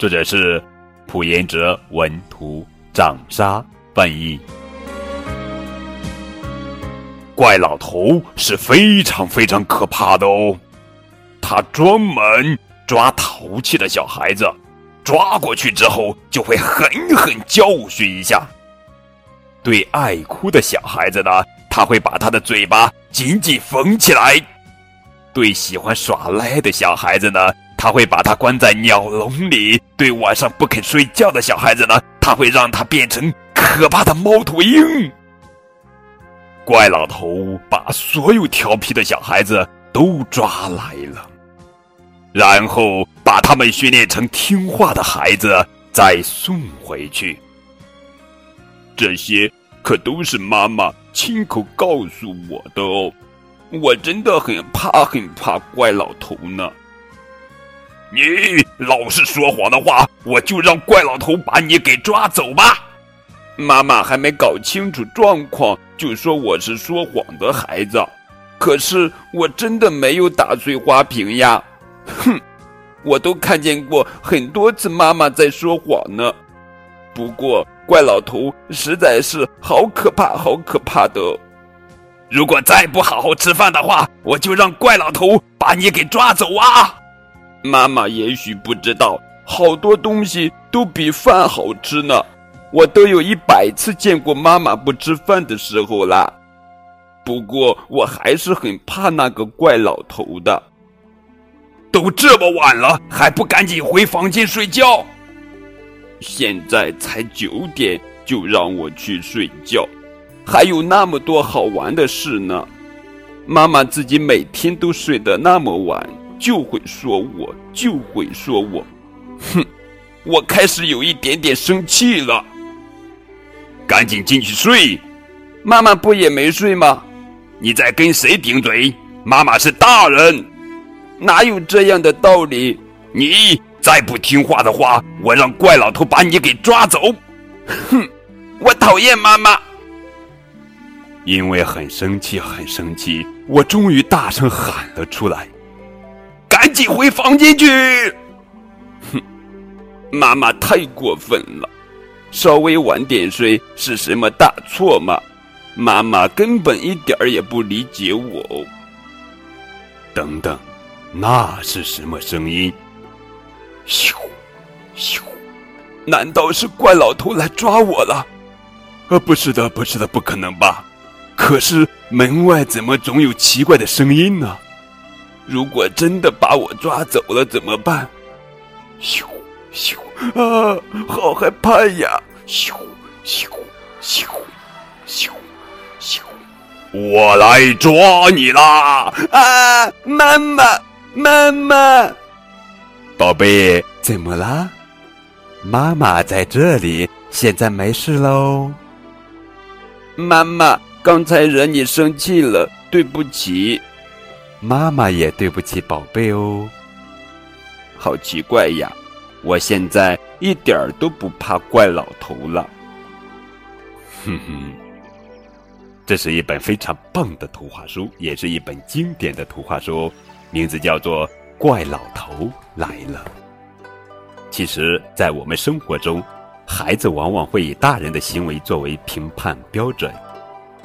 作者是朴延哲，文图，长沙翻译。怪老头是非常非常可怕的哦，他专门抓淘气的小孩子，抓过去之后就会狠狠教训一下。对爱哭的小孩子呢，他会把他的嘴巴紧紧缝起来；对喜欢耍赖的小孩子呢，他会把他关在鸟笼里。对晚上不肯睡觉的小孩子呢，他会让他变成可怕的猫头鹰。怪老头把所有调皮的小孩子都抓来了，然后把他们训练成听话的孩子，再送回去。这些可都是妈妈亲口告诉我的哦，我真的很怕很怕怪老头呢。你老是说谎的话，我就让怪老头把你给抓走吧。妈妈还没搞清楚状况，就说我是说谎的孩子。可是我真的没有打碎花瓶呀！哼，我都看见过很多次妈妈在说谎呢。不过怪老头实在是好可怕，好可怕的。如果再不好好吃饭的话，我就让怪老头把你给抓走啊！妈妈也许不知道，好多东西都比饭好吃呢。我都有一百次见过妈妈不吃饭的时候啦。不过我还是很怕那个怪老头的。都这么晚了，还不赶紧回房间睡觉？现在才九点，就让我去睡觉，还有那么多好玩的事呢。妈妈自己每天都睡得那么晚。就会说我，就会说我，哼！我开始有一点点生气了。赶紧进去睡，妈妈不也没睡吗？你在跟谁顶嘴？妈妈是大人，哪有这样的道理？你再不听话的话，我让怪老头把你给抓走。哼！我讨厌妈妈。因为很生气，很生气，我终于大声喊了出来。赶紧回房间去！哼，妈妈太过分了，稍微晚点睡是什么大错吗？妈妈根本一点儿也不理解我。等等，那是什么声音？咻，咻，难道是怪老头来抓我了？呃，不是的，不是的，不可能吧？可是门外怎么总有奇怪的声音呢？如果真的把我抓走了怎么办？咻咻啊，好害怕呀！咻咻咻咻咻，我来抓你啦！啊，妈妈妈妈，宝贝，怎么啦？妈妈在这里，现在没事喽。妈妈，刚才惹你生气了，对不起。妈妈也对不起宝贝哦。好奇怪呀，我现在一点儿都不怕怪老头了。哼哼，这是一本非常棒的图画书，也是一本经典的图画书，名字叫做《怪老头来了》。其实，在我们生活中，孩子往往会以大人的行为作为评判标准。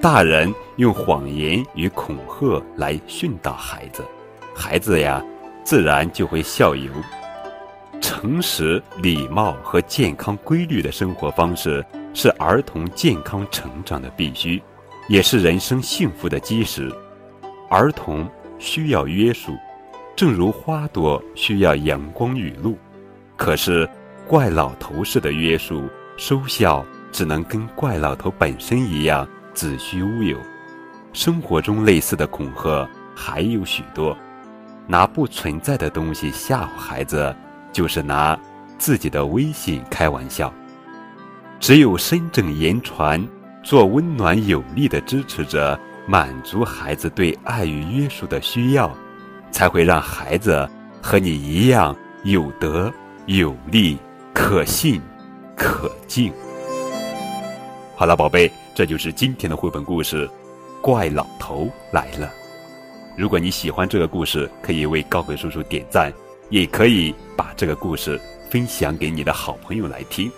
大人用谎言与恐吓来训导孩子，孩子呀，自然就会效尤。诚实、礼貌和健康规律的生活方式是儿童健康成长的必须，也是人生幸福的基石。儿童需要约束，正如花朵需要阳光雨露。可是，怪老头式的约束收效，只能跟怪老头本身一样。子虚乌有，生活中类似的恐吓还有许多。拿不存在的东西吓唬孩子，就是拿自己的微信开玩笑。只有身正言传，做温暖有力的支持者，满足孩子对爱与约束的需要，才会让孩子和你一样有德、有力、可信、可敬。好了，宝贝，这就是今天的绘本故事，《怪老头来了》。如果你喜欢这个故事，可以为高本叔叔点赞，也可以把这个故事分享给你的好朋友来听。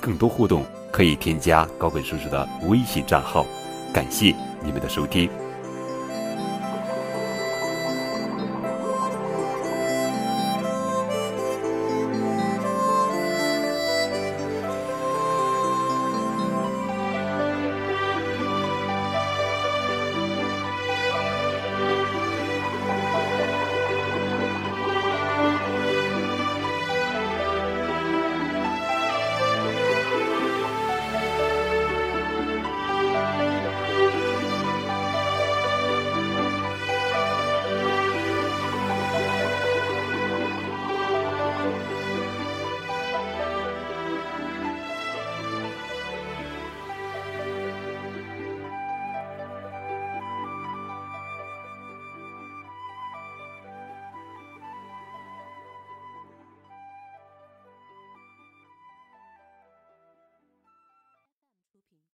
更多互动可以添加高本叔叔的微信账号。感谢你们的收听。